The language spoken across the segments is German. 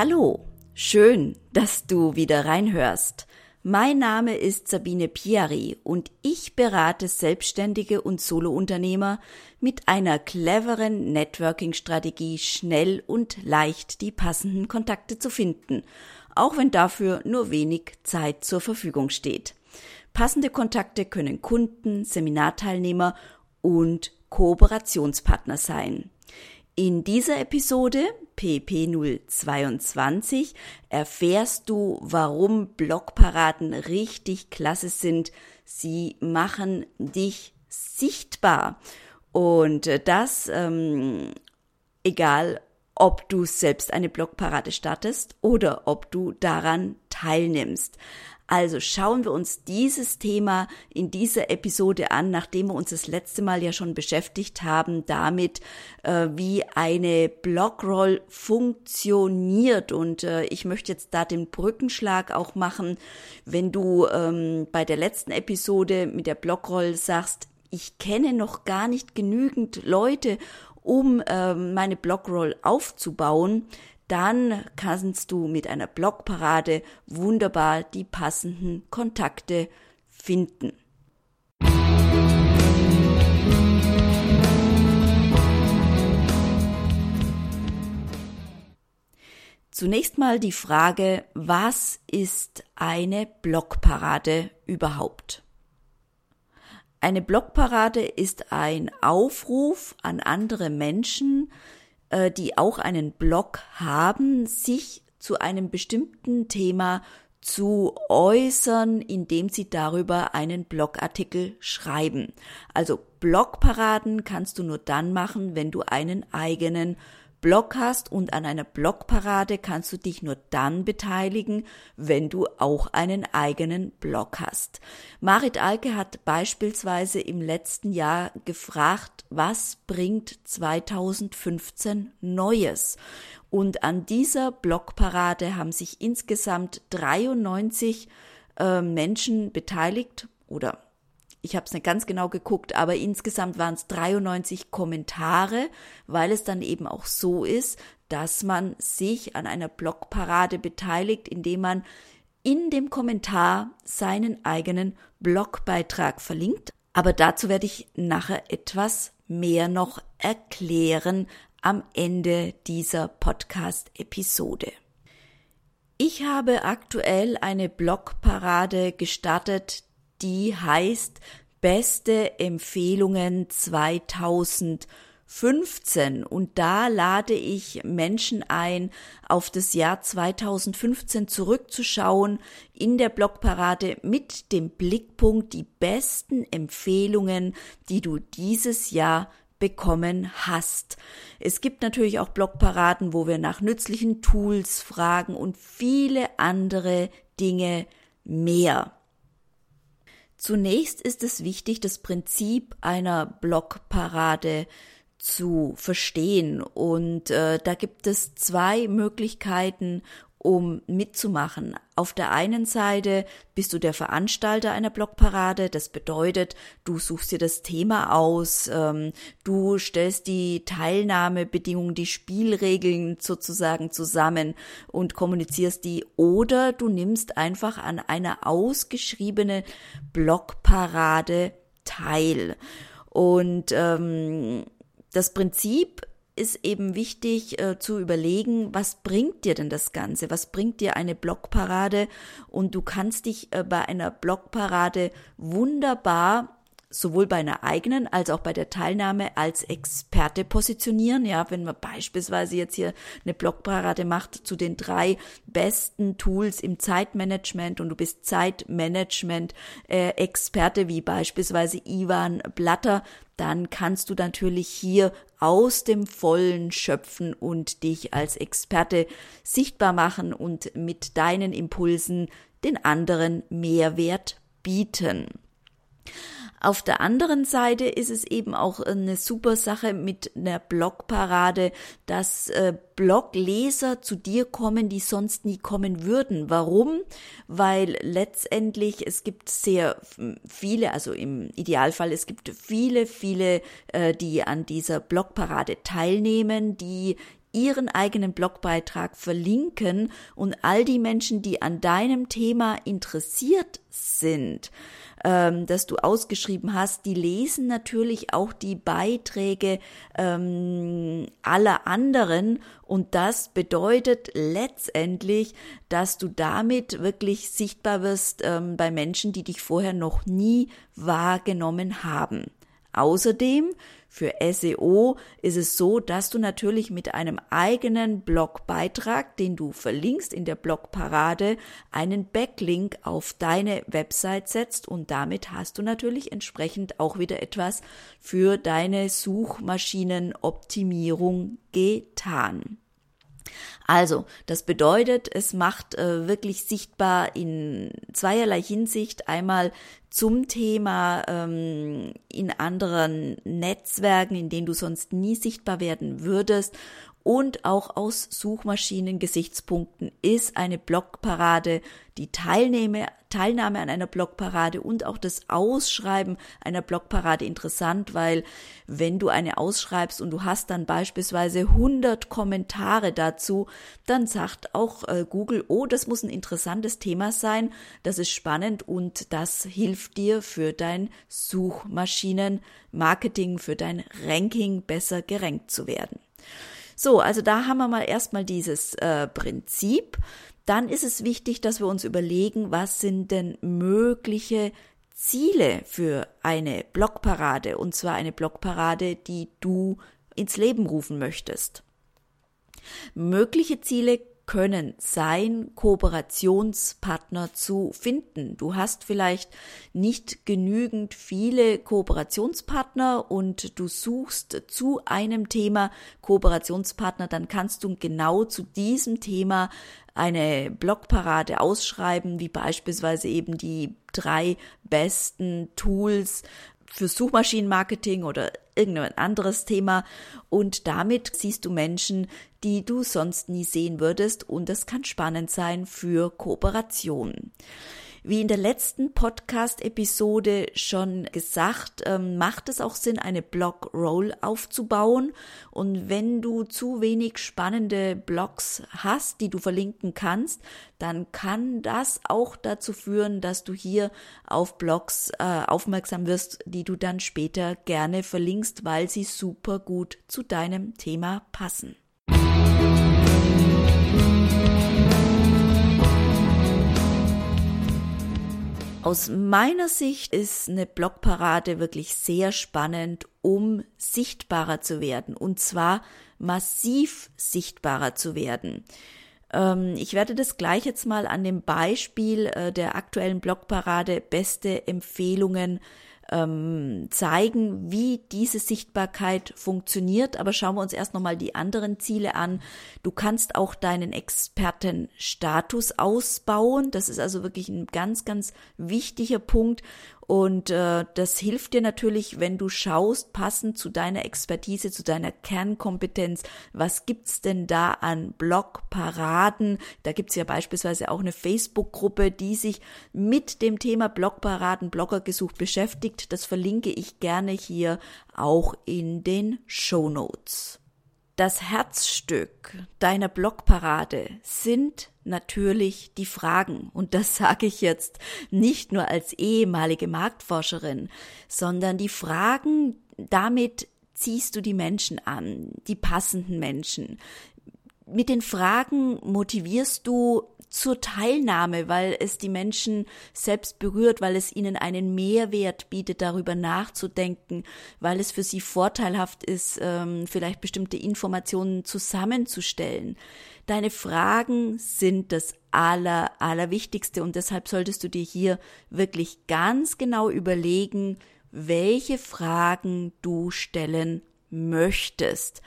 Hallo, schön, dass du wieder reinhörst. Mein Name ist Sabine Piari und ich berate Selbstständige und Solounternehmer mit einer cleveren Networking-Strategie schnell und leicht die passenden Kontakte zu finden, auch wenn dafür nur wenig Zeit zur Verfügung steht. Passende Kontakte können Kunden, Seminarteilnehmer und Kooperationspartner sein. In dieser Episode PP022 erfährst du, warum Blogparaden richtig klasse sind. Sie machen dich sichtbar. Und das, ähm, egal ob du selbst eine Blogparade startest oder ob du daran teilnimmst. Also schauen wir uns dieses Thema in dieser Episode an, nachdem wir uns das letzte Mal ja schon beschäftigt haben damit, äh, wie eine Blogroll funktioniert. Und äh, ich möchte jetzt da den Brückenschlag auch machen, wenn du ähm, bei der letzten Episode mit der Blogroll sagst, ich kenne noch gar nicht genügend Leute, um äh, meine Blogroll aufzubauen, dann kannst du mit einer Blogparade wunderbar die passenden Kontakte finden. Zunächst mal die Frage, was ist eine Blogparade überhaupt? Eine Blogparade ist ein Aufruf an andere Menschen, äh, die auch einen Blog haben, sich zu einem bestimmten Thema zu äußern, indem sie darüber einen Blogartikel schreiben. Also Blogparaden kannst du nur dann machen, wenn du einen eigenen Blog hast und an einer Blogparade kannst du dich nur dann beteiligen, wenn du auch einen eigenen Blog hast. Marit Alke hat beispielsweise im letzten Jahr gefragt, was bringt 2015 Neues? Und an dieser Blogparade haben sich insgesamt 93 äh, Menschen beteiligt oder ich habe es nicht ganz genau geguckt, aber insgesamt waren es 93 Kommentare, weil es dann eben auch so ist, dass man sich an einer Blogparade beteiligt, indem man in dem Kommentar seinen eigenen Blogbeitrag verlinkt. Aber dazu werde ich nachher etwas mehr noch erklären am Ende dieser Podcast-Episode. Ich habe aktuell eine Blogparade gestartet, die heißt Beste Empfehlungen 2015 und da lade ich Menschen ein, auf das Jahr 2015 zurückzuschauen in der Blogparade mit dem Blickpunkt die besten Empfehlungen, die du dieses Jahr bekommen hast. Es gibt natürlich auch Blogparaden, wo wir nach nützlichen Tools fragen und viele andere Dinge mehr. Zunächst ist es wichtig, das Prinzip einer Blockparade zu verstehen. Und äh, da gibt es zwei Möglichkeiten, um mitzumachen. Auf der einen Seite bist du der Veranstalter einer Blogparade. Das bedeutet, du suchst dir das Thema aus, ähm, du stellst die Teilnahmebedingungen, die Spielregeln sozusagen zusammen und kommunizierst die. Oder du nimmst einfach an einer ausgeschriebenen Blogparade teil. Und ähm, das Prinzip ist eben wichtig äh, zu überlegen, was bringt dir denn das Ganze? Was bringt dir eine Blockparade? Und du kannst dich äh, bei einer Blockparade wunderbar sowohl bei einer eigenen als auch bei der Teilnahme als Experte positionieren. Ja, wenn man beispielsweise jetzt hier eine Blogparade macht zu den drei besten Tools im Zeitmanagement und du bist Zeitmanagement äh, Experte wie beispielsweise Ivan Blatter, dann kannst du natürlich hier aus dem Vollen schöpfen und dich als Experte sichtbar machen und mit deinen Impulsen den anderen Mehrwert bieten. Auf der anderen Seite ist es eben auch eine super Sache mit einer Blogparade, dass äh, Blogleser zu dir kommen, die sonst nie kommen würden. Warum? Weil letztendlich es gibt sehr viele, also im Idealfall es gibt viele, viele, äh, die an dieser Blogparade teilnehmen, die ihren eigenen Blogbeitrag verlinken und all die Menschen, die an deinem Thema interessiert sind, ähm, das du ausgeschrieben hast, die lesen natürlich auch die Beiträge ähm, aller anderen und das bedeutet letztendlich, dass du damit wirklich sichtbar wirst ähm, bei Menschen, die dich vorher noch nie wahrgenommen haben. Außerdem für SEO ist es so, dass du natürlich mit einem eigenen Blogbeitrag, den du verlinkst in der Blogparade, einen Backlink auf deine Website setzt und damit hast du natürlich entsprechend auch wieder etwas für deine Suchmaschinenoptimierung getan. Also, das bedeutet, es macht äh, wirklich sichtbar in zweierlei Hinsicht. Einmal zum Thema ähm, in anderen Netzwerken, in denen du sonst nie sichtbar werden würdest und auch aus Suchmaschinen-Gesichtspunkten ist eine Blogparade, die Teilnahme, Teilnahme an einer Blogparade und auch das Ausschreiben einer Blogparade interessant, weil wenn du eine ausschreibst und du hast dann beispielsweise 100 Kommentare dazu, dann sagt auch äh, Google, oh, das muss ein interessantes Thema sein, das ist spannend und das hilft dir für dein Suchmaschinenmarketing, für dein Ranking besser gerankt zu werden. So, also da haben wir mal erstmal dieses äh, Prinzip. Dann ist es wichtig, dass wir uns überlegen, was sind denn mögliche Ziele für eine Blockparade und zwar eine Blockparade, die du ins Leben rufen möchtest. Mögliche Ziele können sein, Kooperationspartner zu finden. Du hast vielleicht nicht genügend viele Kooperationspartner und du suchst zu einem Thema Kooperationspartner, dann kannst du genau zu diesem Thema eine Blogparade ausschreiben, wie beispielsweise eben die drei besten Tools für Suchmaschinenmarketing oder irgendein anderes Thema und damit siehst du Menschen, die du sonst nie sehen würdest und es kann spannend sein für Kooperationen. Wie in der letzten Podcast-Episode schon gesagt, ähm, macht es auch Sinn, eine Blog-Roll aufzubauen. Und wenn du zu wenig spannende Blogs hast, die du verlinken kannst, dann kann das auch dazu führen, dass du hier auf Blogs äh, aufmerksam wirst, die du dann später gerne verlinkst, weil sie super gut zu deinem Thema passen. Aus meiner Sicht ist eine Blogparade wirklich sehr spannend, um sichtbarer zu werden und zwar massiv sichtbarer zu werden. Ähm, ich werde das gleich jetzt mal an dem Beispiel äh, der aktuellen Blogparade beste Empfehlungen ähm, zeigen, wie diese Sichtbarkeit funktioniert. Aber schauen wir uns erst nochmal die anderen Ziele an. Du kannst auch deinen Expertenstatus ausbauen. Das ist also wirklich ein ganz, ganz wichtiger Punkt. Und äh, das hilft dir natürlich, wenn du schaust, passend zu deiner Expertise, zu deiner Kernkompetenz, was gibt's denn da an Blogparaden? Da gibt's ja beispielsweise auch eine Facebook-Gruppe, die sich mit dem Thema Blogparaden, Blogger gesucht beschäftigt. Das verlinke ich gerne hier auch in den Show Notes. Das Herzstück deiner Blogparade sind natürlich die Fragen. Und das sage ich jetzt nicht nur als ehemalige Marktforscherin, sondern die Fragen, damit ziehst du die Menschen an, die passenden Menschen. Mit den Fragen motivierst du zur Teilnahme, weil es die Menschen selbst berührt, weil es ihnen einen Mehrwert bietet, darüber nachzudenken, weil es für sie vorteilhaft ist, ähm, vielleicht bestimmte Informationen zusammenzustellen. Deine Fragen sind das aller, allerwichtigste und deshalb solltest du dir hier wirklich ganz genau überlegen, welche Fragen du stellen möchtest.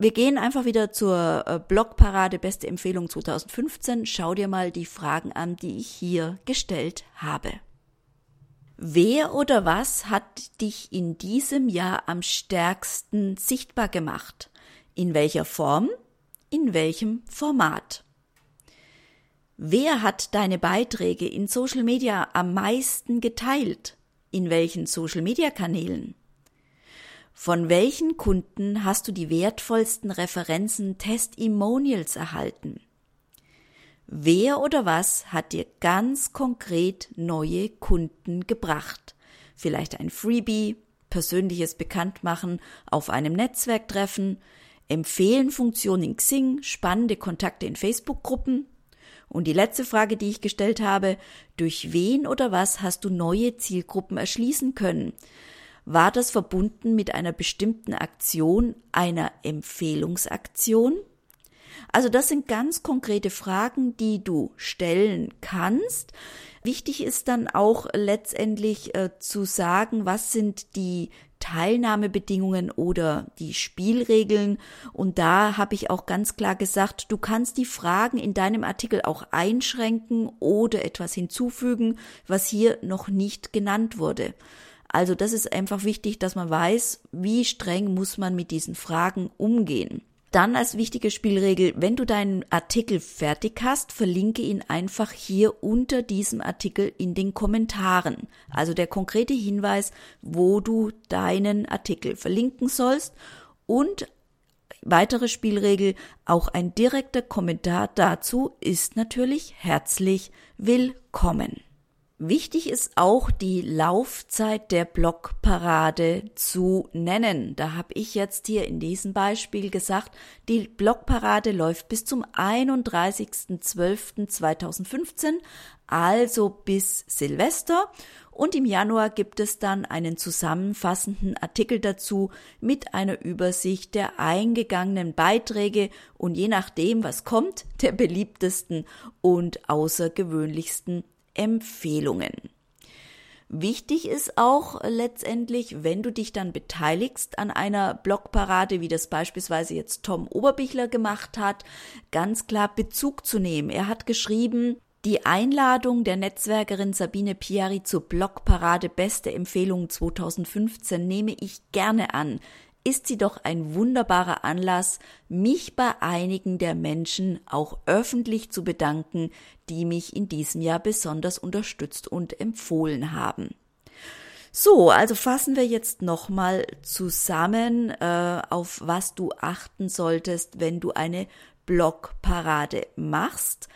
Wir gehen einfach wieder zur äh, Blogparade Beste Empfehlung 2015. Schau dir mal die Fragen an, die ich hier gestellt habe. Wer oder was hat dich in diesem Jahr am stärksten sichtbar gemacht? In welcher Form? In welchem Format? Wer hat deine Beiträge in Social Media am meisten geteilt? In welchen Social Media Kanälen? Von welchen Kunden hast du die wertvollsten Referenzen Testimonials erhalten? Wer oder was hat dir ganz konkret neue Kunden gebracht? Vielleicht ein Freebie, persönliches Bekanntmachen auf einem Netzwerktreffen, Empfehlen-Funktion in Xing, spannende Kontakte in Facebook-Gruppen? Und die letzte Frage, die ich gestellt habe, durch wen oder was hast du neue Zielgruppen erschließen können? War das verbunden mit einer bestimmten Aktion, einer Empfehlungsaktion? Also das sind ganz konkrete Fragen, die du stellen kannst. Wichtig ist dann auch letztendlich äh, zu sagen, was sind die Teilnahmebedingungen oder die Spielregeln. Und da habe ich auch ganz klar gesagt, du kannst die Fragen in deinem Artikel auch einschränken oder etwas hinzufügen, was hier noch nicht genannt wurde. Also das ist einfach wichtig, dass man weiß, wie streng muss man mit diesen Fragen umgehen. Dann als wichtige Spielregel, wenn du deinen Artikel fertig hast, verlinke ihn einfach hier unter diesem Artikel in den Kommentaren. Also der konkrete Hinweis, wo du deinen Artikel verlinken sollst und weitere Spielregel, auch ein direkter Kommentar dazu ist natürlich herzlich willkommen. Wichtig ist auch die Laufzeit der Blockparade zu nennen. Da habe ich jetzt hier in diesem Beispiel gesagt, die Blockparade läuft bis zum 31.12.2015, also bis Silvester. Und im Januar gibt es dann einen zusammenfassenden Artikel dazu mit einer Übersicht der eingegangenen Beiträge und je nachdem, was kommt, der beliebtesten und außergewöhnlichsten Empfehlungen. Wichtig ist auch letztendlich, wenn du dich dann beteiligst an einer Blogparade, wie das beispielsweise jetzt Tom Oberbichler gemacht hat, ganz klar Bezug zu nehmen. Er hat geschrieben, die Einladung der Netzwerkerin Sabine Piari zur Blogparade Beste Empfehlung 2015 nehme ich gerne an ist sie doch ein wunderbarer Anlass, mich bei einigen der Menschen auch öffentlich zu bedanken, die mich in diesem Jahr besonders unterstützt und empfohlen haben. So, also fassen wir jetzt nochmal zusammen, äh, auf was du achten solltest, wenn du eine Blogparade machst.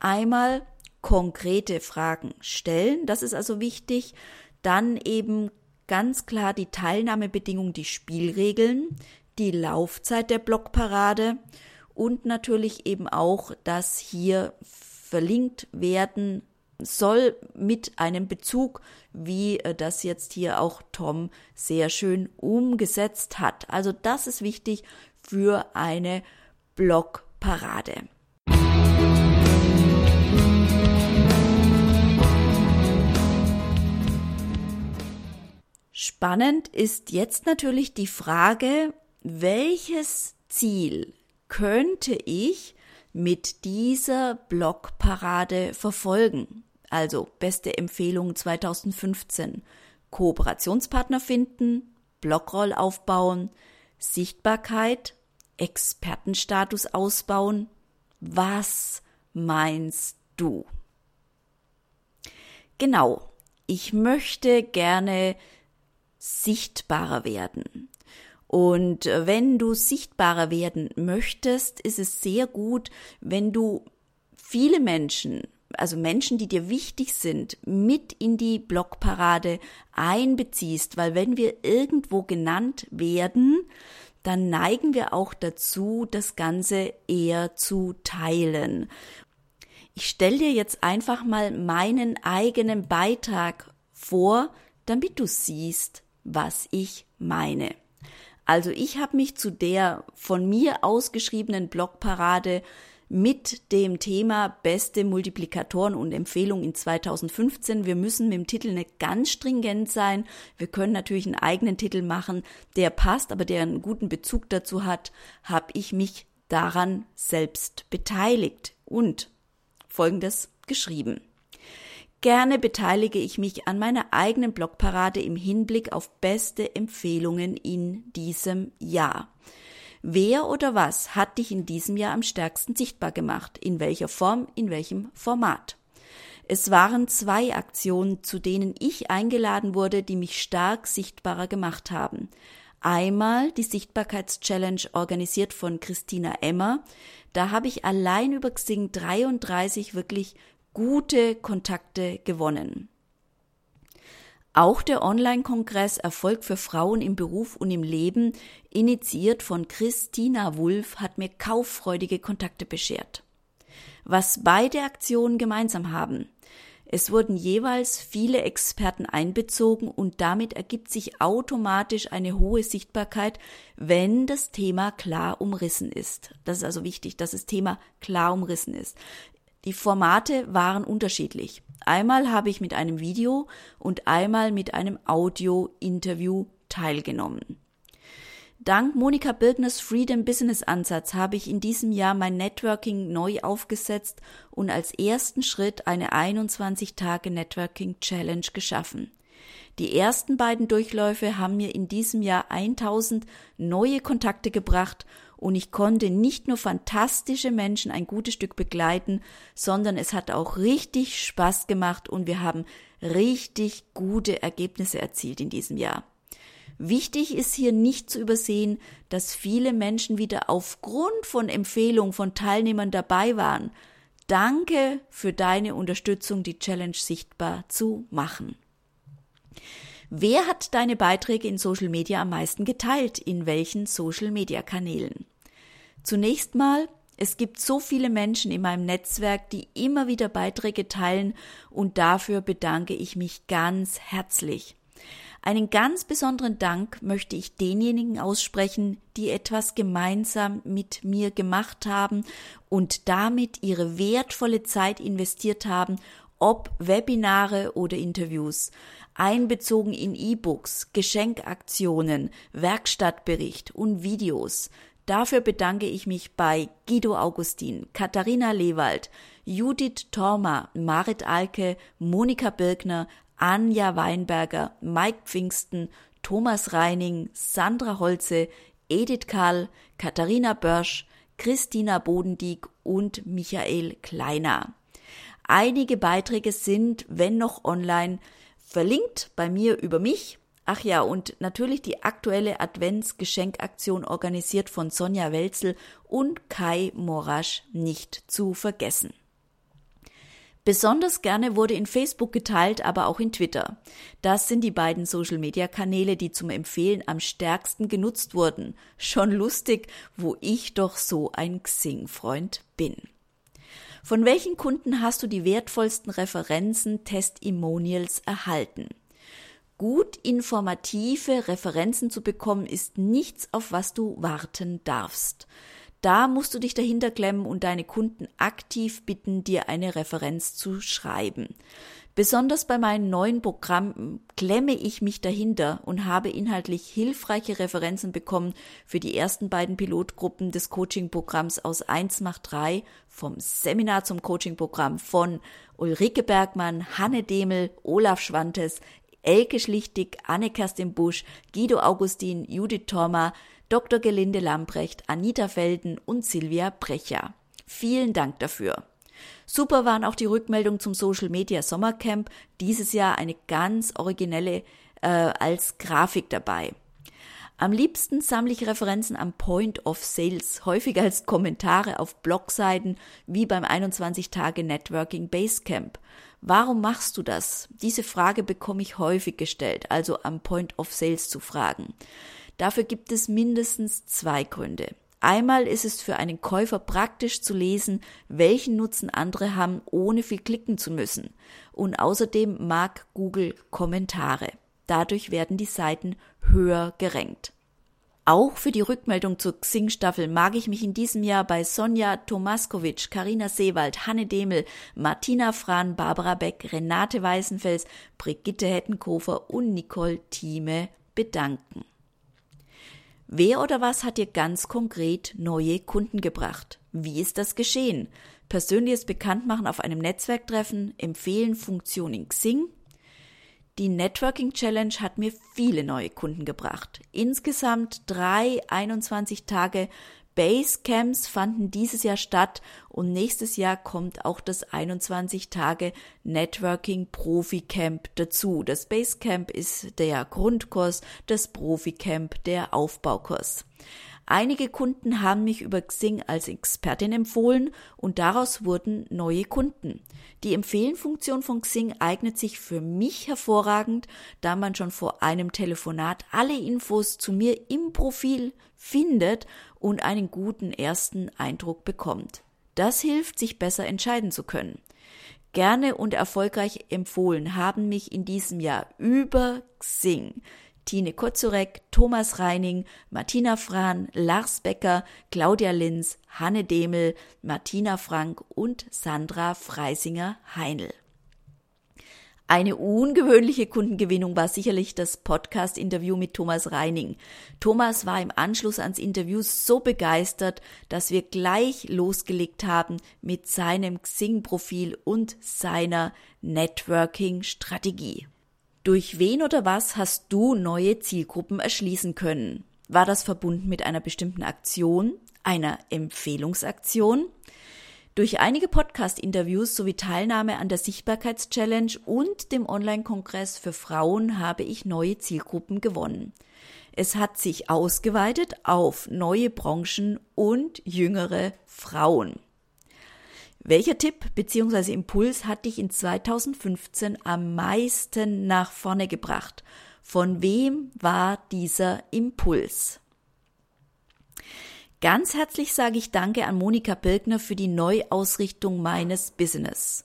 Einmal konkrete Fragen stellen, das ist also wichtig. Dann eben ganz klar die Teilnahmebedingungen, die Spielregeln, die Laufzeit der Blockparade und natürlich eben auch, dass hier verlinkt werden soll mit einem Bezug, wie äh, das jetzt hier auch Tom sehr schön umgesetzt hat. Also das ist wichtig für eine Blockparade. Spannend ist jetzt natürlich die Frage, welches Ziel könnte ich mit dieser Blogparade verfolgen? Also beste Empfehlung 2015. Kooperationspartner finden, Blogroll aufbauen, Sichtbarkeit, Expertenstatus ausbauen. Was meinst du? Genau, ich möchte gerne sichtbarer werden. Und äh, wenn du sichtbarer werden möchtest, ist es sehr gut, wenn du viele Menschen, also Menschen, die dir wichtig sind, mit in die Blogparade einbeziehst, weil wenn wir irgendwo genannt werden, dann neigen wir auch dazu, das Ganze eher zu teilen. Ich stelle dir jetzt einfach mal meinen eigenen Beitrag vor, damit du siehst, was ich meine. Also ich habe mich zu der von mir ausgeschriebenen Blogparade mit dem Thema beste Multiplikatoren und Empfehlungen in 2015. Wir müssen mit dem Titel nicht ganz stringent sein. Wir können natürlich einen eigenen Titel machen, der passt, aber der einen guten Bezug dazu hat, habe ich mich daran selbst beteiligt und Folgendes geschrieben. Gerne beteilige ich mich an meiner eigenen Blogparade im Hinblick auf beste Empfehlungen in diesem Jahr. Wer oder was hat dich in diesem Jahr am stärksten sichtbar gemacht? In welcher Form? In welchem Format? Es waren zwei Aktionen, zu denen ich eingeladen wurde, die mich stark sichtbarer gemacht haben. Einmal die Sichtbarkeitschallenge organisiert von Christina Emmer. Da habe ich allein über Xing 33 wirklich gute Kontakte gewonnen. Auch der Online-Kongress Erfolg für Frauen im Beruf und im Leben, initiiert von Christina Wulff, hat mir kauffreudige Kontakte beschert. Was beide Aktionen gemeinsam haben, es wurden jeweils viele Experten einbezogen und damit ergibt sich automatisch eine hohe Sichtbarkeit, wenn das Thema klar umrissen ist. Das ist also wichtig, dass das Thema klar umrissen ist. Die Formate waren unterschiedlich. Einmal habe ich mit einem Video und einmal mit einem Audio-Interview teilgenommen. Dank Monika Birgners Freedom Business Ansatz habe ich in diesem Jahr mein Networking neu aufgesetzt und als ersten Schritt eine 21 Tage Networking Challenge geschaffen. Die ersten beiden Durchläufe haben mir in diesem Jahr 1000 neue Kontakte gebracht und ich konnte nicht nur fantastische Menschen ein gutes Stück begleiten, sondern es hat auch richtig Spaß gemacht und wir haben richtig gute Ergebnisse erzielt in diesem Jahr. Wichtig ist hier nicht zu übersehen, dass viele Menschen wieder aufgrund von Empfehlungen von Teilnehmern dabei waren. Danke für deine Unterstützung, die Challenge sichtbar zu machen. Wer hat deine Beiträge in Social Media am meisten geteilt? In welchen Social Media Kanälen? Zunächst mal, es gibt so viele Menschen in meinem Netzwerk, die immer wieder Beiträge teilen und dafür bedanke ich mich ganz herzlich. Einen ganz besonderen Dank möchte ich denjenigen aussprechen, die etwas gemeinsam mit mir gemacht haben und damit ihre wertvolle Zeit investiert haben, ob Webinare oder Interviews, einbezogen in E-Books, Geschenkaktionen, Werkstattbericht und Videos. Dafür bedanke ich mich bei Guido Augustin, Katharina Lewald, Judith Torma, Marit Alke, Monika Birkner, Anja Weinberger, Mike Pfingsten, Thomas Reining, Sandra Holze, Edith Karl, Katharina Börsch, Christina Bodendieck und Michael Kleiner. Einige Beiträge sind, wenn noch online, verlinkt bei mir über mich. Ach ja, und natürlich die aktuelle Adventsgeschenkaktion organisiert von Sonja Welzel und Kai Morasch nicht zu vergessen. Besonders gerne wurde in Facebook geteilt, aber auch in Twitter. Das sind die beiden Social-Media-Kanäle, die zum Empfehlen am stärksten genutzt wurden. Schon lustig, wo ich doch so ein Xing-Freund bin. Von welchen Kunden hast du die wertvollsten Referenzen, Testimonials erhalten? Gut informative Referenzen zu bekommen, ist nichts, auf was du warten darfst. Da musst du dich dahinter klemmen und deine Kunden aktiv bitten, dir eine Referenz zu schreiben. Besonders bei meinen neuen Programmen klemme ich mich dahinter und habe inhaltlich hilfreiche Referenzen bekommen für die ersten beiden Pilotgruppen des Coaching-Programms aus 1 macht 3 vom Seminar zum Coaching-Programm von Ulrike Bergmann, Hanne Demel, Olaf Schwantes, Elke Schlichtig, Anne-Kerstin Busch, Guido Augustin, Judith Thorma, Dr. Gelinde Lamprecht, Anita Felden und Silvia Brecher. Vielen Dank dafür. Super waren auch die Rückmeldungen zum Social Media Sommercamp. Dieses Jahr eine ganz originelle äh, als Grafik dabei. Am liebsten sammle ich Referenzen am Point of Sales, häufig als Kommentare auf Blogseiten wie beim 21 Tage Networking Basecamp. Warum machst du das? Diese Frage bekomme ich häufig gestellt, also am Point of Sales zu fragen. Dafür gibt es mindestens zwei Gründe. Einmal ist es für einen Käufer praktisch zu lesen, welchen Nutzen andere haben, ohne viel klicken zu müssen. Und außerdem mag Google Kommentare. Dadurch werden die Seiten höher gerankt. Auch für die Rückmeldung zur Xing-Staffel mag ich mich in diesem Jahr bei Sonja Tomaskowitsch, Karina Seewald, Hanne Demel, Martina Frahn, Barbara Beck, Renate Weißenfels, Brigitte Hettenkofer und Nicole Thieme bedanken. Wer oder was hat dir ganz konkret neue Kunden gebracht? Wie ist das geschehen? Persönliches Bekanntmachen auf einem Netzwerktreffen, empfehlen Funktion in Xing? Die Networking Challenge hat mir viele neue Kunden gebracht. Insgesamt drei 21 Tage Basecamps fanden dieses Jahr statt und nächstes Jahr kommt auch das 21 Tage Networking Profi Camp dazu. Das Basecamp ist der Grundkurs, das Profi Camp der Aufbaukurs. Einige Kunden haben mich über Xing als Expertin empfohlen und daraus wurden neue Kunden. Die Empfehlen-Funktion von Xing eignet sich für mich hervorragend, da man schon vor einem Telefonat alle Infos zu mir im Profil findet und einen guten ersten Eindruck bekommt. Das hilft, sich besser entscheiden zu können. Gerne und erfolgreich empfohlen haben mich in diesem Jahr über Xing Tine Kozurek, Thomas Reining, Martina Frahn, Lars Becker, Claudia Linz, Hanne Demel, Martina Frank und Sandra Freisinger-Heinl. Eine ungewöhnliche Kundengewinnung war sicherlich das Podcast-Interview mit Thomas Reining. Thomas war im Anschluss ans Interview so begeistert, dass wir gleich losgelegt haben mit seinem Xing-Profil und seiner Networking-Strategie. Durch wen oder was hast du neue Zielgruppen erschließen können? War das verbunden mit einer bestimmten Aktion, einer Empfehlungsaktion? Durch einige Podcast-Interviews sowie Teilnahme an der Sichtbarkeitschallenge und dem Online-Kongress für Frauen habe ich neue Zielgruppen gewonnen. Es hat sich ausgeweitet auf neue Branchen und jüngere Frauen. Welcher Tipp bzw. Impuls hat dich in 2015 am meisten nach vorne gebracht? Von wem war dieser Impuls? Ganz herzlich sage ich Danke an Monika Birkner für die Neuausrichtung meines Business.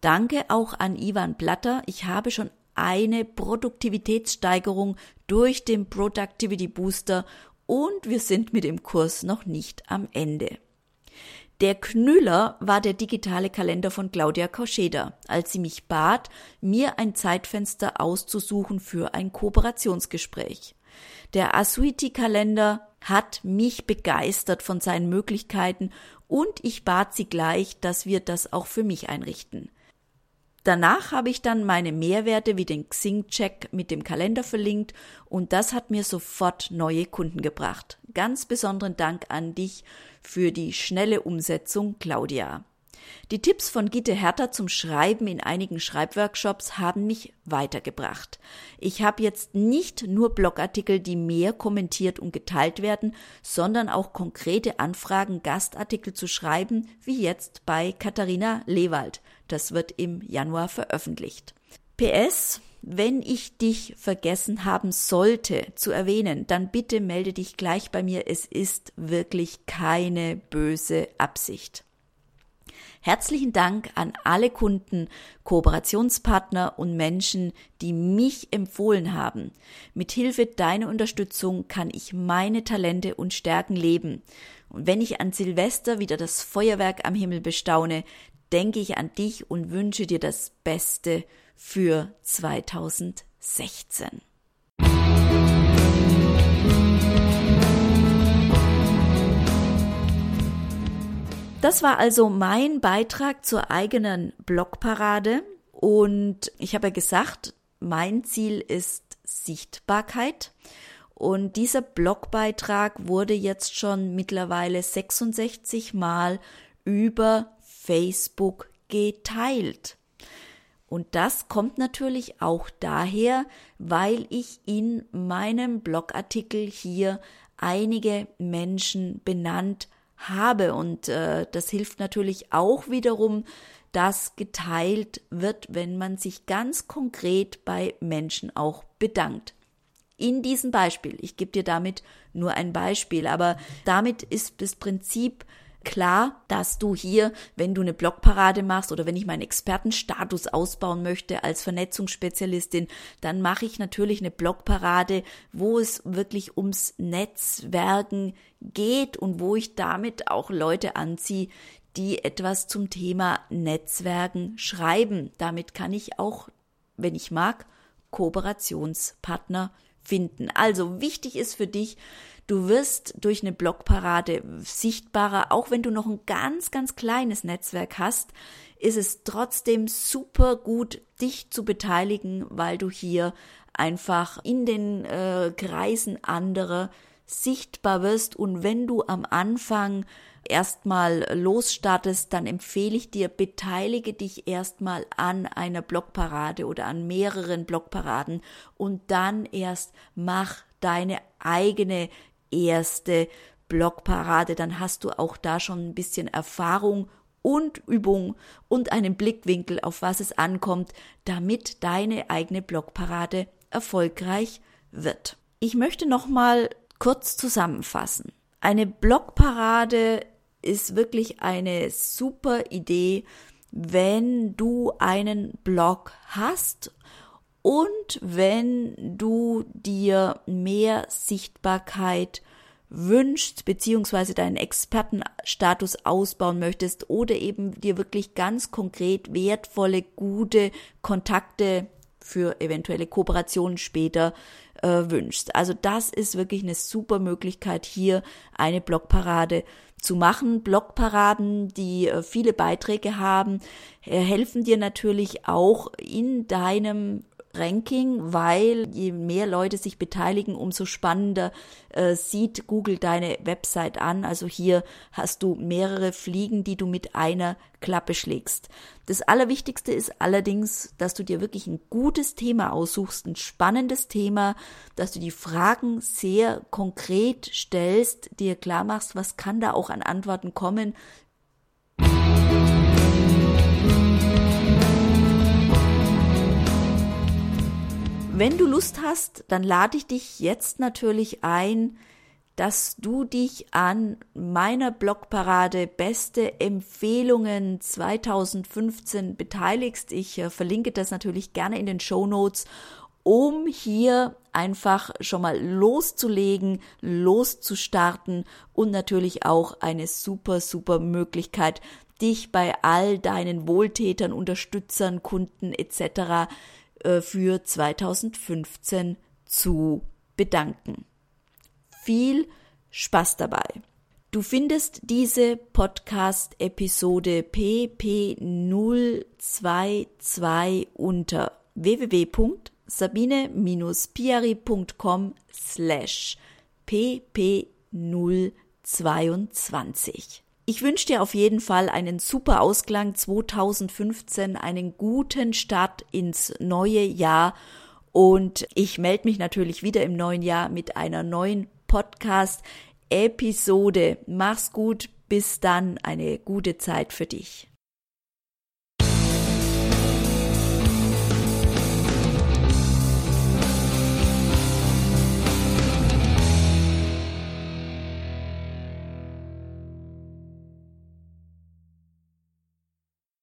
Danke auch an Ivan Blatter. Ich habe schon eine Produktivitätssteigerung durch den Productivity Booster und wir sind mit dem Kurs noch nicht am Ende. Der Knüller war der digitale Kalender von Claudia Kauscheder, als sie mich bat, mir ein Zeitfenster auszusuchen für ein Kooperationsgespräch. Der Asuiti-Kalender hat mich begeistert von seinen Möglichkeiten und ich bat sie gleich, dass wir das auch für mich einrichten. Danach habe ich dann meine Mehrwerte wie den Xing-Check mit dem Kalender verlinkt und das hat mir sofort neue Kunden gebracht. Ganz besonderen Dank an dich für die schnelle Umsetzung, Claudia. Die Tipps von Gitte Hertha zum Schreiben in einigen Schreibworkshops haben mich weitergebracht. Ich habe jetzt nicht nur Blogartikel, die mehr kommentiert und geteilt werden, sondern auch konkrete Anfragen, Gastartikel zu schreiben, wie jetzt bei Katharina Lewald. Das wird im Januar veröffentlicht. PS, wenn ich dich vergessen haben sollte zu erwähnen, dann bitte melde dich gleich bei mir. Es ist wirklich keine böse Absicht. Herzlichen Dank an alle Kunden, Kooperationspartner und Menschen, die mich empfohlen haben. Mit Hilfe deiner Unterstützung kann ich meine Talente und Stärken leben. Und wenn ich an Silvester wieder das Feuerwerk am Himmel bestaune, denke ich an dich und wünsche dir das Beste für 2016. Das war also mein Beitrag zur eigenen Blogparade und ich habe gesagt, mein Ziel ist Sichtbarkeit. Und dieser Blogbeitrag wurde jetzt schon mittlerweile 66 Mal über Facebook geteilt. Und das kommt natürlich auch daher, weil ich in meinem Blogartikel hier einige Menschen benannt habe. Und äh, das hilft natürlich auch wiederum, dass geteilt wird, wenn man sich ganz konkret bei Menschen auch bedankt. In diesem Beispiel, ich gebe dir damit nur ein Beispiel, aber damit ist das Prinzip klar, dass du hier, wenn du eine Blogparade machst oder wenn ich meinen Expertenstatus ausbauen möchte als Vernetzungsspezialistin, dann mache ich natürlich eine Blogparade, wo es wirklich ums Netzwerken geht und wo ich damit auch Leute anziehe, die etwas zum Thema Netzwerken schreiben. Damit kann ich auch, wenn ich mag, Kooperationspartner finden. Also wichtig ist für dich, Du wirst durch eine Blogparade sichtbarer, auch wenn du noch ein ganz, ganz kleines Netzwerk hast, ist es trotzdem super gut, dich zu beteiligen, weil du hier einfach in den äh, Kreisen anderer sichtbar wirst und wenn du am Anfang erstmal losstartest, dann empfehle ich dir, beteilige dich erstmal an einer Blogparade oder an mehreren Blogparaden und dann erst mach deine eigene erste Blogparade. Dann hast du auch da schon ein bisschen Erfahrung und Übung und einen Blickwinkel, auf was es ankommt, damit deine eigene Blogparade erfolgreich wird. Ich möchte noch mal kurz zusammenfassen. Eine Blogparade ist wirklich eine super Idee, wenn du einen Blog hast und wenn du dir mehr Sichtbarkeit wünschst, beziehungsweise deinen Expertenstatus ausbauen möchtest oder eben dir wirklich ganz konkret wertvolle, gute Kontakte für eventuelle Kooperationen später äh, wünschst. Also das ist wirklich eine super Möglichkeit, hier eine Blogparade zu machen. Blogparaden, die äh, viele Beiträge haben, äh, helfen dir natürlich auch in deinem Ranking, weil je mehr Leute sich beteiligen, umso spannender äh, sieht Google deine Website an. Also hier hast du mehrere Fliegen, die du mit einer Klappe schlägst. Das Allerwichtigste ist allerdings, dass du dir wirklich ein gutes Thema aussuchst, ein spannendes Thema, dass du die Fragen sehr konkret stellst, dir klar machst, was kann da auch an Antworten kommen, Wenn du Lust hast, dann lade ich dich jetzt natürlich ein, dass du dich an meiner Blogparade Beste Empfehlungen 2015 beteiligst. Ich äh, verlinke das natürlich gerne in den Show Notes, um hier einfach schon mal loszulegen, loszustarten und natürlich auch eine super, super Möglichkeit, dich bei all deinen Wohltätern, Unterstützern, Kunden etc äh, für 2015 zu bedanken. Viel Spaß dabei. Du findest diese Podcast-Episode PP022 unter www.sabine-piari.com slash pp022. Ich wünsche dir auf jeden Fall einen super Ausklang 2015, einen guten Start ins neue Jahr und ich melde mich natürlich wieder im neuen Jahr mit einer neuen Podcast-Episode. Mach's gut, bis dann, eine gute Zeit für dich.